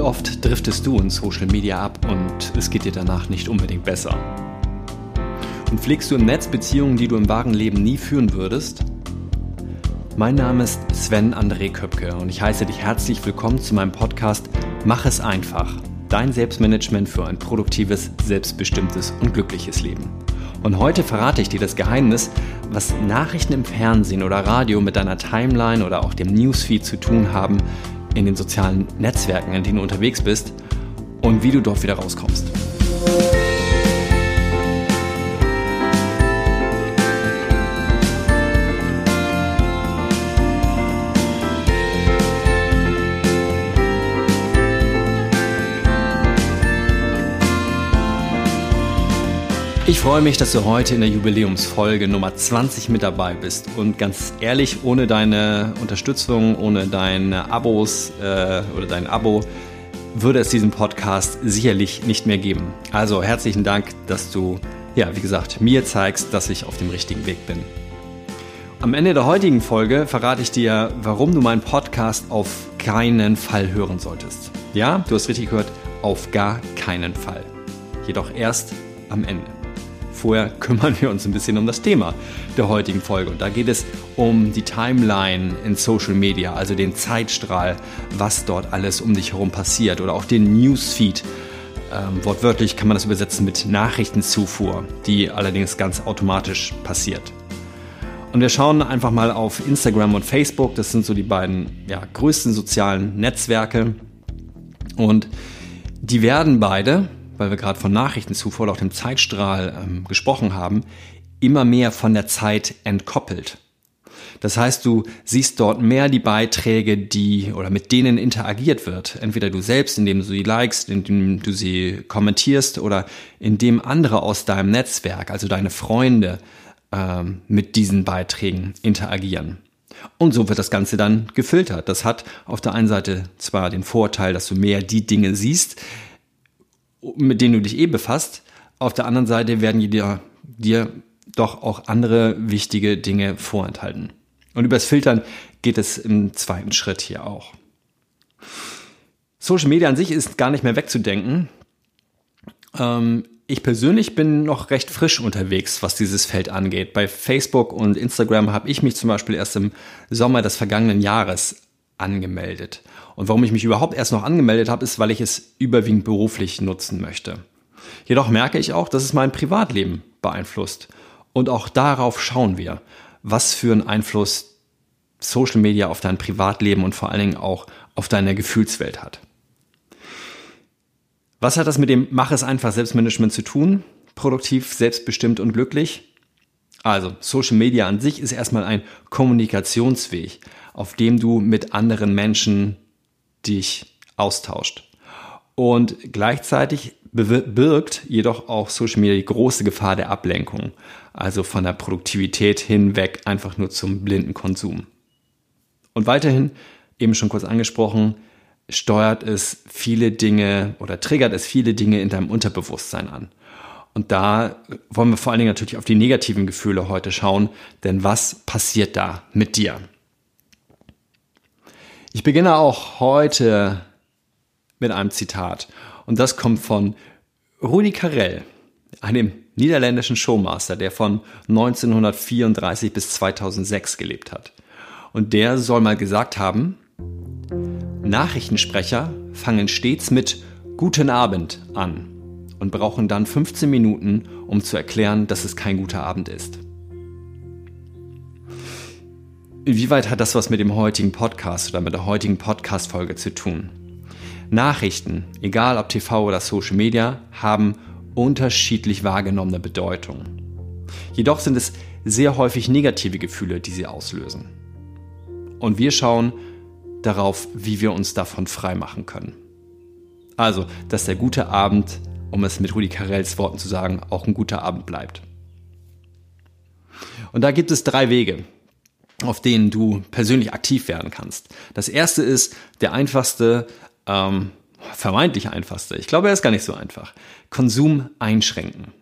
Wie oft driftest du in Social Media ab und es geht dir danach nicht unbedingt besser? Und pflegst du im Netz Beziehungen, die du im wahren Leben nie führen würdest? Mein Name ist Sven André Köpke und ich heiße dich herzlich willkommen zu meinem Podcast Mach es einfach. Dein Selbstmanagement für ein produktives, selbstbestimmtes und glückliches Leben. Und heute verrate ich dir das Geheimnis, was Nachrichten im Fernsehen oder Radio mit deiner Timeline oder auch dem Newsfeed zu tun haben, in den sozialen Netzwerken, in denen du unterwegs bist und wie du dort wieder rauskommst. Ich freue mich, dass du heute in der Jubiläumsfolge Nummer 20 mit dabei bist. Und ganz ehrlich, ohne deine Unterstützung, ohne deine Abos äh, oder dein Abo, würde es diesen Podcast sicherlich nicht mehr geben. Also herzlichen Dank, dass du, ja, wie gesagt, mir zeigst, dass ich auf dem richtigen Weg bin. Am Ende der heutigen Folge verrate ich dir, warum du meinen Podcast auf keinen Fall hören solltest. Ja, du hast richtig gehört, auf gar keinen Fall. Jedoch erst am Ende. Vorher kümmern wir uns ein bisschen um das Thema der heutigen Folge. Und da geht es um die Timeline in Social Media, also den Zeitstrahl, was dort alles um dich herum passiert oder auch den Newsfeed. Ähm, wortwörtlich kann man das übersetzen mit Nachrichtenzufuhr, die allerdings ganz automatisch passiert. Und wir schauen einfach mal auf Instagram und Facebook. Das sind so die beiden ja, größten sozialen Netzwerke. Und die werden beide weil wir gerade von Nachrichtenzufuhr oder auch dem Zeitstrahl ähm, gesprochen haben, immer mehr von der Zeit entkoppelt. Das heißt, du siehst dort mehr die Beiträge, die oder mit denen interagiert wird. Entweder du selbst, indem du sie likest, indem du sie kommentierst oder indem andere aus deinem Netzwerk, also deine Freunde, ähm, mit diesen Beiträgen interagieren. Und so wird das Ganze dann gefiltert. Das hat auf der einen Seite zwar den Vorteil, dass du mehr die Dinge siehst, mit denen du dich eh befasst. Auf der anderen Seite werden dir, dir doch auch andere wichtige Dinge vorenthalten. Und übers Filtern geht es im zweiten Schritt hier auch. Social Media an sich ist gar nicht mehr wegzudenken. Ähm, ich persönlich bin noch recht frisch unterwegs, was dieses Feld angeht. Bei Facebook und Instagram habe ich mich zum Beispiel erst im Sommer des vergangenen Jahres angemeldet. Und warum ich mich überhaupt erst noch angemeldet habe, ist, weil ich es überwiegend beruflich nutzen möchte. Jedoch merke ich auch, dass es mein Privatleben beeinflusst. Und auch darauf schauen wir, was für einen Einfluss Social Media auf dein Privatleben und vor allen Dingen auch auf deine Gefühlswelt hat. Was hat das mit dem Mach es einfach Selbstmanagement zu tun? Produktiv, selbstbestimmt und glücklich? Also, Social Media an sich ist erstmal ein Kommunikationsweg, auf dem du mit anderen Menschen dich austauscht. Und gleichzeitig birgt jedoch auch Social Media die große Gefahr der Ablenkung, also von der Produktivität hinweg einfach nur zum blinden Konsum. Und weiterhin, eben schon kurz angesprochen, steuert es viele Dinge oder triggert es viele Dinge in deinem Unterbewusstsein an. Und da wollen wir vor allen Dingen natürlich auf die negativen Gefühle heute schauen, denn was passiert da mit dir? Ich beginne auch heute mit einem Zitat. Und das kommt von Rudi Carell, einem niederländischen Showmaster, der von 1934 bis 2006 gelebt hat. Und der soll mal gesagt haben, Nachrichtensprecher fangen stets mit Guten Abend an und brauchen dann 15 Minuten, um zu erklären, dass es kein guter Abend ist. Inwieweit hat das was mit dem heutigen Podcast oder mit der heutigen Podcast-Folge zu tun? Nachrichten, egal ob TV oder Social Media, haben unterschiedlich wahrgenommene Bedeutung. Jedoch sind es sehr häufig negative Gefühle, die sie auslösen. Und wir schauen darauf, wie wir uns davon freimachen können. Also, dass der gute Abend, um es mit Rudi Carells Worten zu sagen, auch ein guter Abend bleibt. Und da gibt es drei Wege, auf denen du persönlich aktiv werden kannst. Das erste ist der einfachste, ähm, vermeintlich einfachste. Ich glaube, er ist gar nicht so einfach. Konsum einschränken.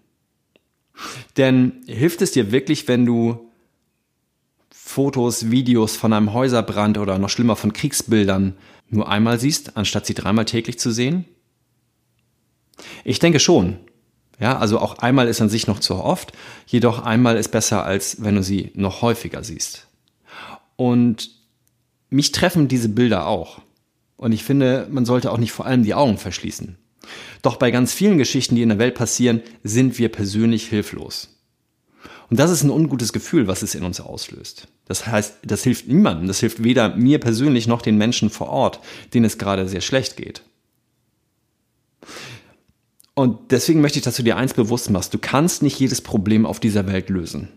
Denn hilft es dir wirklich, wenn du Fotos, Videos von einem Häuserbrand oder noch schlimmer von Kriegsbildern nur einmal siehst, anstatt sie dreimal täglich zu sehen? Ich denke schon. Ja, also auch einmal ist an sich noch zu oft, jedoch einmal ist besser, als wenn du sie noch häufiger siehst. Und mich treffen diese Bilder auch. Und ich finde, man sollte auch nicht vor allem die Augen verschließen. Doch bei ganz vielen Geschichten, die in der Welt passieren, sind wir persönlich hilflos. Und das ist ein ungutes Gefühl, was es in uns auslöst. Das heißt, das hilft niemandem. Das hilft weder mir persönlich noch den Menschen vor Ort, denen es gerade sehr schlecht geht. Und deswegen möchte ich, dass du dir eins bewusst machst. Du kannst nicht jedes Problem auf dieser Welt lösen.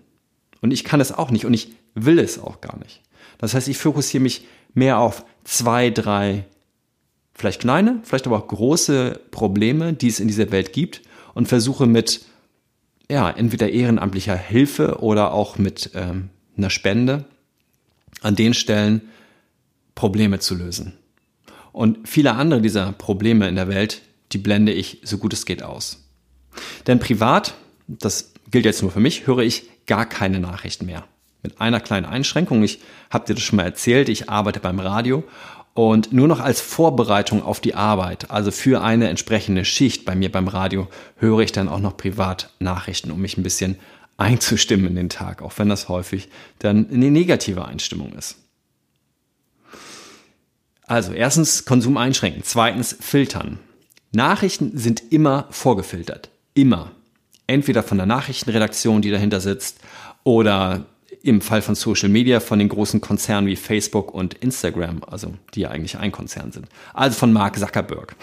Und ich kann es auch nicht und ich will es auch gar nicht. Das heißt, ich fokussiere mich mehr auf zwei, drei, vielleicht kleine, vielleicht aber auch große Probleme, die es in dieser Welt gibt und versuche mit ja, entweder ehrenamtlicher Hilfe oder auch mit ähm, einer Spende an den Stellen Probleme zu lösen. Und viele andere dieser Probleme in der Welt, die blende ich so gut es geht aus. Denn privat, das gilt jetzt nur für mich, höre ich gar keine Nachrichten mehr. Mit einer kleinen Einschränkung. Ich habe dir das schon mal erzählt, ich arbeite beim Radio und nur noch als Vorbereitung auf die Arbeit, also für eine entsprechende Schicht bei mir beim Radio, höre ich dann auch noch privat Nachrichten, um mich ein bisschen einzustimmen in den Tag, auch wenn das häufig dann eine negative Einstimmung ist. Also erstens Konsum einschränken, zweitens filtern. Nachrichten sind immer vorgefiltert, immer. Entweder von der Nachrichtenredaktion, die dahinter sitzt, oder im Fall von Social Media von den großen Konzernen wie Facebook und Instagram, also die ja eigentlich ein Konzern sind. Also von Mark Zuckerberg.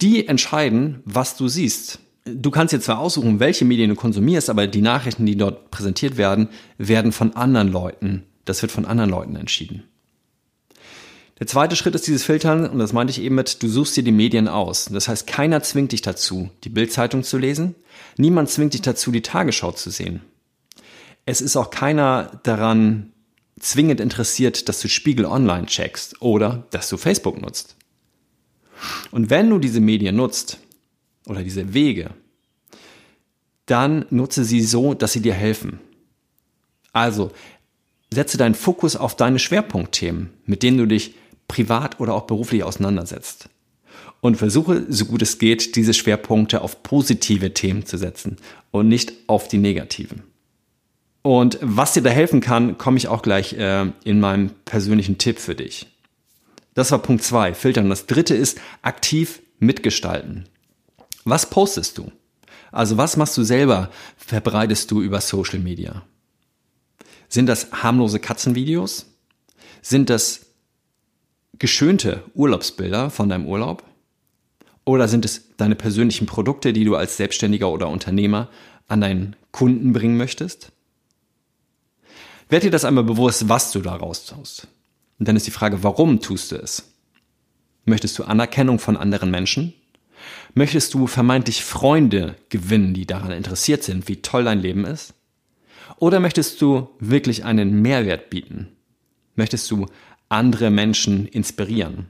Die entscheiden, was du siehst. Du kannst dir zwar aussuchen, welche Medien du konsumierst, aber die Nachrichten, die dort präsentiert werden, werden von anderen Leuten, das wird von anderen Leuten entschieden. Der zweite Schritt ist dieses Filtern, und das meinte ich eben mit, du suchst dir die Medien aus. Das heißt, keiner zwingt dich dazu, die Bildzeitung zu lesen. Niemand zwingt dich dazu, die Tagesschau zu sehen es ist auch keiner daran zwingend interessiert, dass du Spiegel Online checkst oder dass du Facebook nutzt. Und wenn du diese Medien nutzt oder diese Wege, dann nutze sie so, dass sie dir helfen. Also setze deinen Fokus auf deine Schwerpunktthemen, mit denen du dich privat oder auch beruflich auseinandersetzt. Und versuche, so gut es geht, diese Schwerpunkte auf positive Themen zu setzen und nicht auf die negativen. Und was dir da helfen kann, komme ich auch gleich äh, in meinem persönlichen Tipp für dich. Das war Punkt zwei, filtern. Das dritte ist aktiv mitgestalten. Was postest du? Also was machst du selber, verbreitest du über Social Media? Sind das harmlose Katzenvideos? Sind das geschönte Urlaubsbilder von deinem Urlaub? Oder sind es deine persönlichen Produkte, die du als Selbstständiger oder Unternehmer an deinen Kunden bringen möchtest? Werd dir das einmal bewusst, was du daraus tust. Und dann ist die Frage, warum tust du es? Möchtest du Anerkennung von anderen Menschen? Möchtest du vermeintlich Freunde gewinnen, die daran interessiert sind, wie toll dein Leben ist? Oder möchtest du wirklich einen Mehrwert bieten? Möchtest du andere Menschen inspirieren?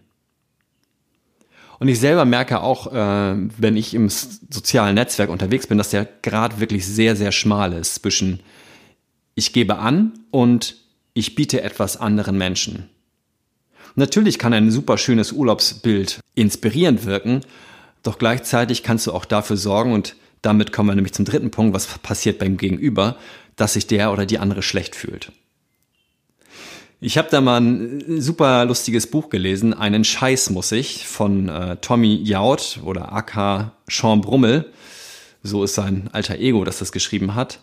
Und ich selber merke auch, äh, wenn ich im sozialen Netzwerk unterwegs bin, dass der Grad wirklich sehr, sehr schmal ist zwischen ich gebe an und ich biete etwas anderen Menschen. Natürlich kann ein super schönes Urlaubsbild inspirierend wirken, doch gleichzeitig kannst du auch dafür sorgen und damit kommen wir nämlich zum dritten Punkt, was passiert beim Gegenüber, dass sich der oder die andere schlecht fühlt. Ich habe da mal ein super lustiges Buch gelesen, Einen Scheiß muss ich, von äh, Tommy Jaud oder AK Sean Brummel. So ist sein alter Ego, das das geschrieben hat.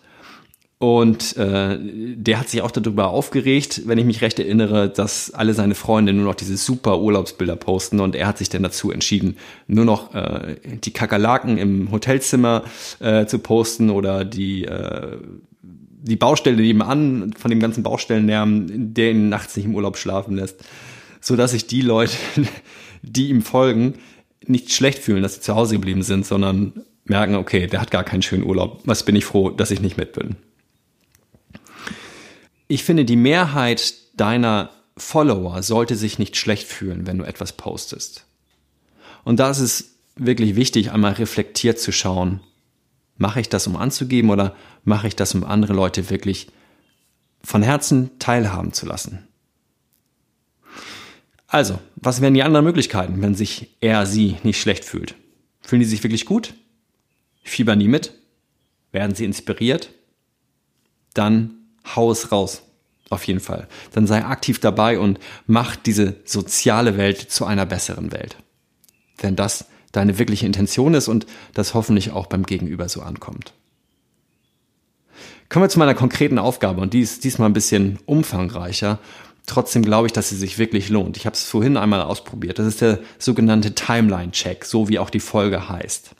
Und äh, der hat sich auch darüber aufgeregt, wenn ich mich recht erinnere, dass alle seine Freunde nur noch diese super Urlaubsbilder posten und er hat sich dann dazu entschieden, nur noch äh, die Kakerlaken im Hotelzimmer äh, zu posten oder die äh, die Baustelle nebenan von dem ganzen Baustellenlärm, der ihn nachts nicht im Urlaub schlafen lässt, so dass sich die Leute, die ihm folgen, nicht schlecht fühlen, dass sie zu Hause geblieben sind, sondern merken, okay, der hat gar keinen schönen Urlaub. Was bin ich froh, dass ich nicht mit bin. Ich finde, die Mehrheit deiner Follower sollte sich nicht schlecht fühlen, wenn du etwas postest. Und da ist es wirklich wichtig, einmal reflektiert zu schauen, mache ich das, um anzugeben oder mache ich das, um andere Leute wirklich von Herzen teilhaben zu lassen? Also, was wären die anderen Möglichkeiten, wenn sich er, sie nicht schlecht fühlt? Fühlen die sich wirklich gut? Fiebern die mit? Werden sie inspiriert? Dann hau es raus. Auf jeden Fall. Dann sei aktiv dabei und mach diese soziale Welt zu einer besseren Welt. Wenn das deine wirkliche Intention ist und das hoffentlich auch beim Gegenüber so ankommt. Kommen wir zu meiner konkreten Aufgabe und die ist diesmal ein bisschen umfangreicher. Trotzdem glaube ich, dass sie sich wirklich lohnt. Ich habe es vorhin einmal ausprobiert. Das ist der sogenannte Timeline-Check, so wie auch die Folge heißt.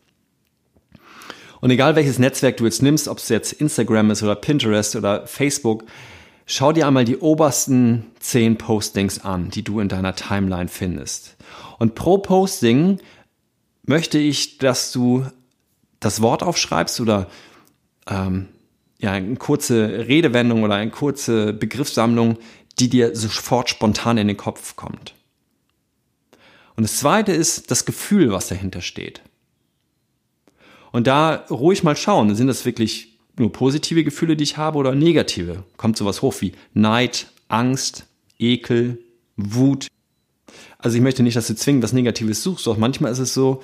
Und egal welches Netzwerk du jetzt nimmst, ob es jetzt Instagram ist oder Pinterest oder Facebook, schau dir einmal die obersten zehn Postings an, die du in deiner Timeline findest. Und pro Posting möchte ich, dass du das Wort aufschreibst oder ähm, ja, eine kurze Redewendung oder eine kurze Begriffssammlung, die dir sofort spontan in den Kopf kommt. Und das zweite ist das Gefühl, was dahinter steht. Und da ruhig mal schauen, sind das wirklich nur positive Gefühle, die ich habe oder negative? Kommt sowas hoch wie Neid, Angst, Ekel, Wut. Also ich möchte nicht, dass du zwingend was Negatives suchst, auch manchmal ist es so,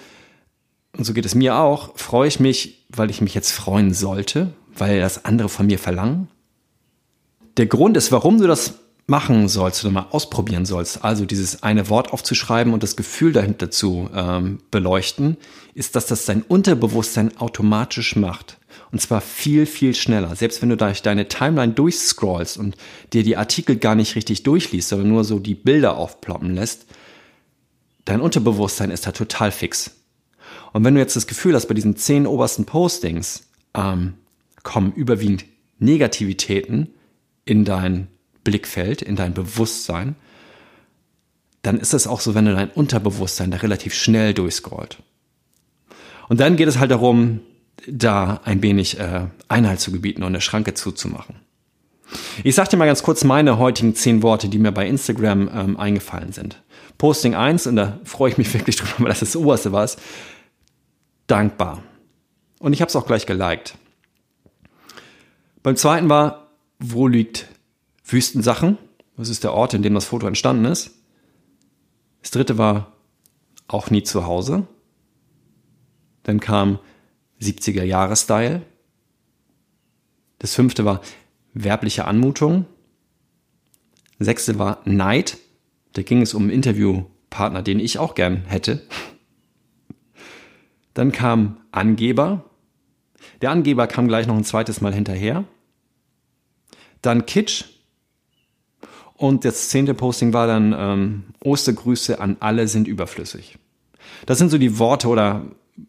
und so geht es mir auch, freue ich mich, weil ich mich jetzt freuen sollte, weil das andere von mir verlangen. Der Grund ist, warum du das machen sollst oder mal ausprobieren sollst, also dieses eine Wort aufzuschreiben und das Gefühl dahinter zu ähm, beleuchten, ist, dass das dein Unterbewusstsein automatisch macht. Und zwar viel, viel schneller. Selbst wenn du durch deine Timeline durchscrollst und dir die Artikel gar nicht richtig durchliest, sondern nur so die Bilder aufploppen lässt, dein Unterbewusstsein ist da total fix. Und wenn du jetzt das Gefühl hast, bei diesen zehn obersten Postings ähm, kommen überwiegend Negativitäten in dein Blickfeld, in dein Bewusstsein, dann ist es auch so, wenn du dein Unterbewusstsein da relativ schnell durchscrollt. Und dann geht es halt darum, da ein wenig äh, Einhalt zu gebieten und eine Schranke zuzumachen. Ich sag dir mal ganz kurz meine heutigen zehn Worte, die mir bei Instagram ähm, eingefallen sind. Posting 1, und da freue ich mich wirklich drüber, weil das das oberste war, ist, dankbar. Und ich habe es auch gleich geliked. Beim zweiten war, wo liegt Wüstensachen? Das ist der Ort, in dem das Foto entstanden ist. Das dritte war auch nie zu Hause. Dann kam 70er Jahre Style. Das fünfte war werbliche Anmutung. Das sechste war Neid. Da ging es um einen Interviewpartner, den ich auch gern hätte. Dann kam Angeber. Der Angeber kam gleich noch ein zweites Mal hinterher. Dann Kitsch. Und das zehnte Posting war dann ähm, Ostergrüße an alle sind überflüssig. Das sind so die Worte oder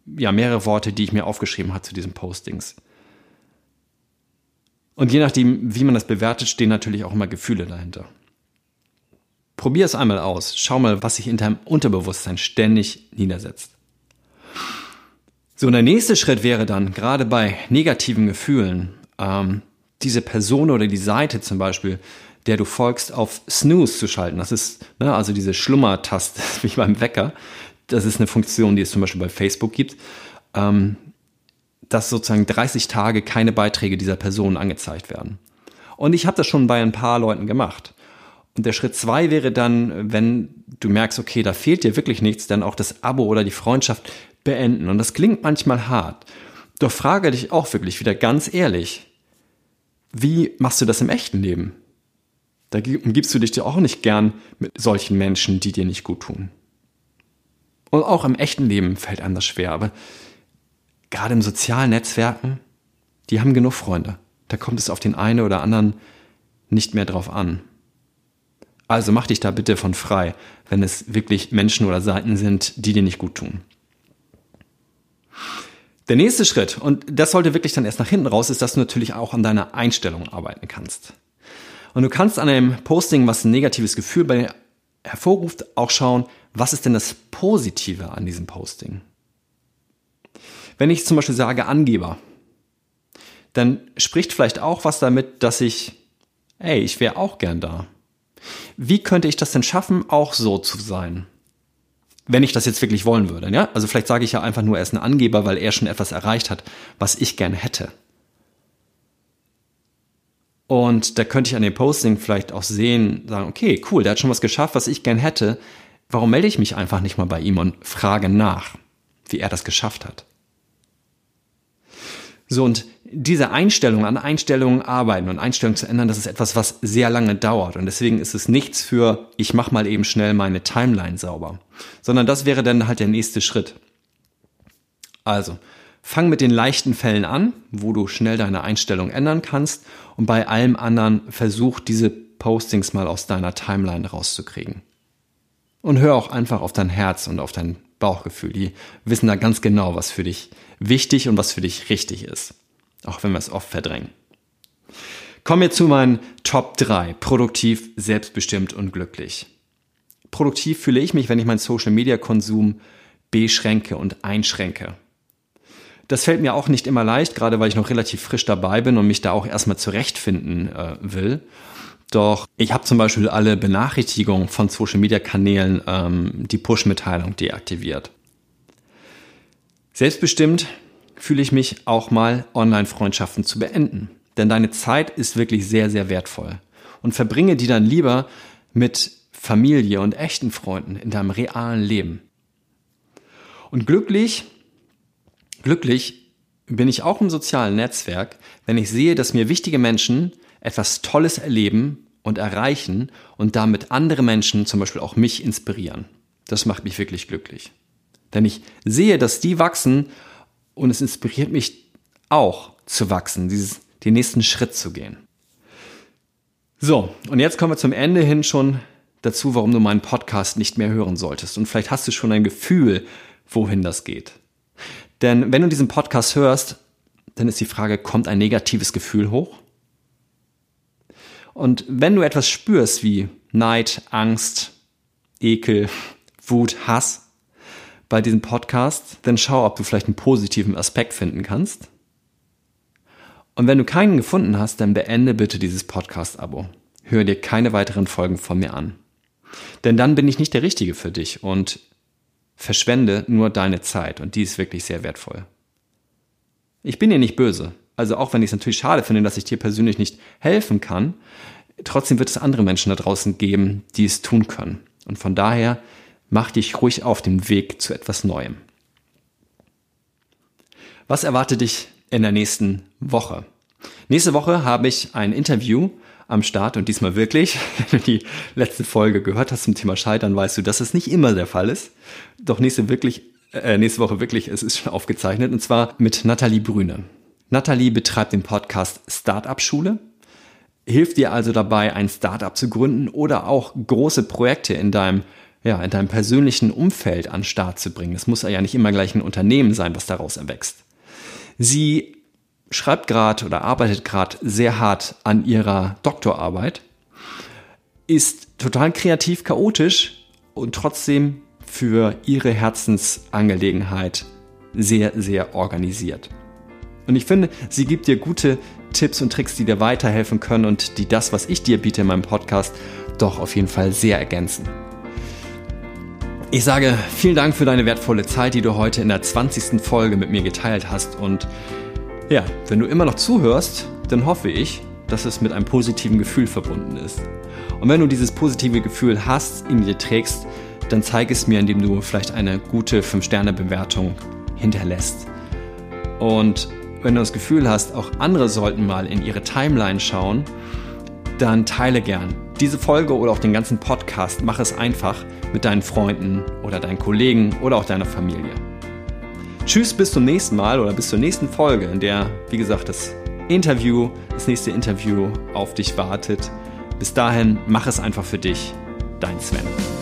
ja mehrere Worte, die ich mir aufgeschrieben habe zu diesen Postings. Und je nachdem, wie man das bewertet, stehen natürlich auch immer Gefühle dahinter. Probier es einmal aus. Schau mal, was sich in deinem Unterbewusstsein ständig niedersetzt. So, und der nächste Schritt wäre dann, gerade bei negativen Gefühlen, ähm, diese Person oder die Seite zum Beispiel, der du folgst, auf Snooze zu schalten. Das ist ne, also diese Schlummertaste, wie beim Wecker. Das ist eine Funktion, die es zum Beispiel bei Facebook gibt, ähm, dass sozusagen 30 Tage keine Beiträge dieser Person angezeigt werden. Und ich habe das schon bei ein paar Leuten gemacht. Und der Schritt zwei wäre dann, wenn du merkst, okay, da fehlt dir wirklich nichts, dann auch das Abo oder die Freundschaft beenden. Und das klingt manchmal hart. Doch frage dich auch wirklich wieder ganz ehrlich, wie machst du das im echten Leben? Da umgibst du dich dir auch nicht gern mit solchen Menschen, die dir nicht gut tun. Und auch im echten Leben fällt einem das schwer, aber gerade im sozialen Netzwerken, die haben genug Freunde. Da kommt es auf den einen oder anderen nicht mehr drauf an. Also mach dich da bitte von frei, wenn es wirklich Menschen oder Seiten sind, die dir nicht gut tun. Der nächste Schritt, und das sollte wirklich dann erst nach hinten raus, ist, dass du natürlich auch an deiner Einstellung arbeiten kannst. Und du kannst an einem Posting, was ein negatives Gefühl bei dir hervorruft, auch schauen, was ist denn das Positive an diesem Posting? Wenn ich zum Beispiel sage Angeber, dann spricht vielleicht auch was damit, dass ich, ey, ich wäre auch gern da. Wie könnte ich das denn schaffen, auch so zu sein? wenn ich das jetzt wirklich wollen würde. Ja? Also vielleicht sage ich ja einfach nur, er ist ein Angeber, weil er schon etwas erreicht hat, was ich gern hätte. Und da könnte ich an dem Posting vielleicht auch sehen, sagen, okay, cool, der hat schon was geschafft, was ich gern hätte. Warum melde ich mich einfach nicht mal bei ihm und frage nach, wie er das geschafft hat? So, und diese Einstellung, an Einstellungen arbeiten und Einstellungen zu ändern, das ist etwas, was sehr lange dauert. Und deswegen ist es nichts für, ich mache mal eben schnell meine Timeline sauber. Sondern das wäre dann halt der nächste Schritt. Also, fang mit den leichten Fällen an, wo du schnell deine Einstellung ändern kannst. Und bei allem anderen versuch diese Postings mal aus deiner Timeline rauszukriegen. Und hör auch einfach auf dein Herz und auf dein Bauchgefühl. Die wissen da ganz genau, was für dich wichtig und was für dich richtig ist. Auch wenn wir es oft verdrängen. Kommen wir zu meinen Top 3. Produktiv, selbstbestimmt und glücklich. Produktiv fühle ich mich, wenn ich meinen Social Media Konsum beschränke und einschränke. Das fällt mir auch nicht immer leicht, gerade weil ich noch relativ frisch dabei bin und mich da auch erstmal zurechtfinden äh, will. Doch ich habe zum Beispiel alle Benachrichtigungen von Social Media Kanälen, ähm, die Push-Mitteilung deaktiviert. Selbstbestimmt fühle ich mich auch mal, Online-Freundschaften zu beenden. Denn deine Zeit ist wirklich sehr, sehr wertvoll. Und verbringe die dann lieber mit Familie und echten Freunden in deinem realen Leben. Und glücklich, glücklich bin ich auch im sozialen Netzwerk, wenn ich sehe, dass mir wichtige Menschen etwas Tolles erleben und erreichen und damit andere Menschen, zum Beispiel auch mich, inspirieren. Das macht mich wirklich glücklich. Denn ich sehe, dass die wachsen und es inspiriert mich auch zu wachsen, dieses, den nächsten Schritt zu gehen. So, und jetzt kommen wir zum Ende hin schon dazu, warum du meinen Podcast nicht mehr hören solltest. Und vielleicht hast du schon ein Gefühl, wohin das geht. Denn wenn du diesen Podcast hörst, dann ist die Frage, kommt ein negatives Gefühl hoch? Und wenn du etwas spürst wie Neid, Angst, Ekel, Wut, Hass bei diesem Podcast, dann schau, ob du vielleicht einen positiven Aspekt finden kannst. Und wenn du keinen gefunden hast, dann beende bitte dieses Podcast-Abo. Hör dir keine weiteren Folgen von mir an. Denn dann bin ich nicht der Richtige für dich und verschwende nur deine Zeit und die ist wirklich sehr wertvoll. Ich bin dir nicht böse. Also auch wenn ich es natürlich schade finde, dass ich dir persönlich nicht helfen kann, trotzdem wird es andere Menschen da draußen geben, die es tun können. Und von daher mach dich ruhig auf den Weg zu etwas Neuem. Was erwartet dich in der nächsten Woche? Nächste Woche habe ich ein Interview am Start und diesmal wirklich, wenn du die letzte Folge gehört hast zum Thema Scheitern, weißt du, dass es nicht immer der Fall ist. Doch nächste wirklich, äh, nächste Woche wirklich, es ist schon aufgezeichnet und zwar mit Nathalie Brüne. Nathalie betreibt den Podcast Startup Schule, hilft dir also dabei, ein Startup zu gründen oder auch große Projekte in deinem ja, in deinem persönlichen Umfeld an Start zu bringen. Es muss ja nicht immer gleich ein Unternehmen sein, was daraus erwächst. Sie schreibt gerade oder arbeitet gerade sehr hart an ihrer Doktorarbeit, ist total kreativ, chaotisch und trotzdem für ihre Herzensangelegenheit sehr, sehr organisiert. Und ich finde, sie gibt dir gute Tipps und Tricks, die dir weiterhelfen können und die das, was ich dir biete in meinem Podcast, doch auf jeden Fall sehr ergänzen. Ich sage vielen Dank für deine wertvolle Zeit, die du heute in der 20. Folge mit mir geteilt hast. Und ja, wenn du immer noch zuhörst, dann hoffe ich, dass es mit einem positiven Gefühl verbunden ist. Und wenn du dieses positive Gefühl hast, in dir trägst, dann zeig es mir, indem du vielleicht eine gute 5-Sterne-Bewertung hinterlässt. Und wenn du das Gefühl hast, auch andere sollten mal in ihre Timeline schauen, dann teile gern diese Folge oder auch den ganzen Podcast. Mach es einfach mit deinen Freunden oder deinen Kollegen oder auch deiner Familie. Tschüss, bis zum nächsten Mal oder bis zur nächsten Folge, in der, wie gesagt, das Interview, das nächste Interview auf dich wartet. Bis dahin, mach es einfach für dich. Dein Sven.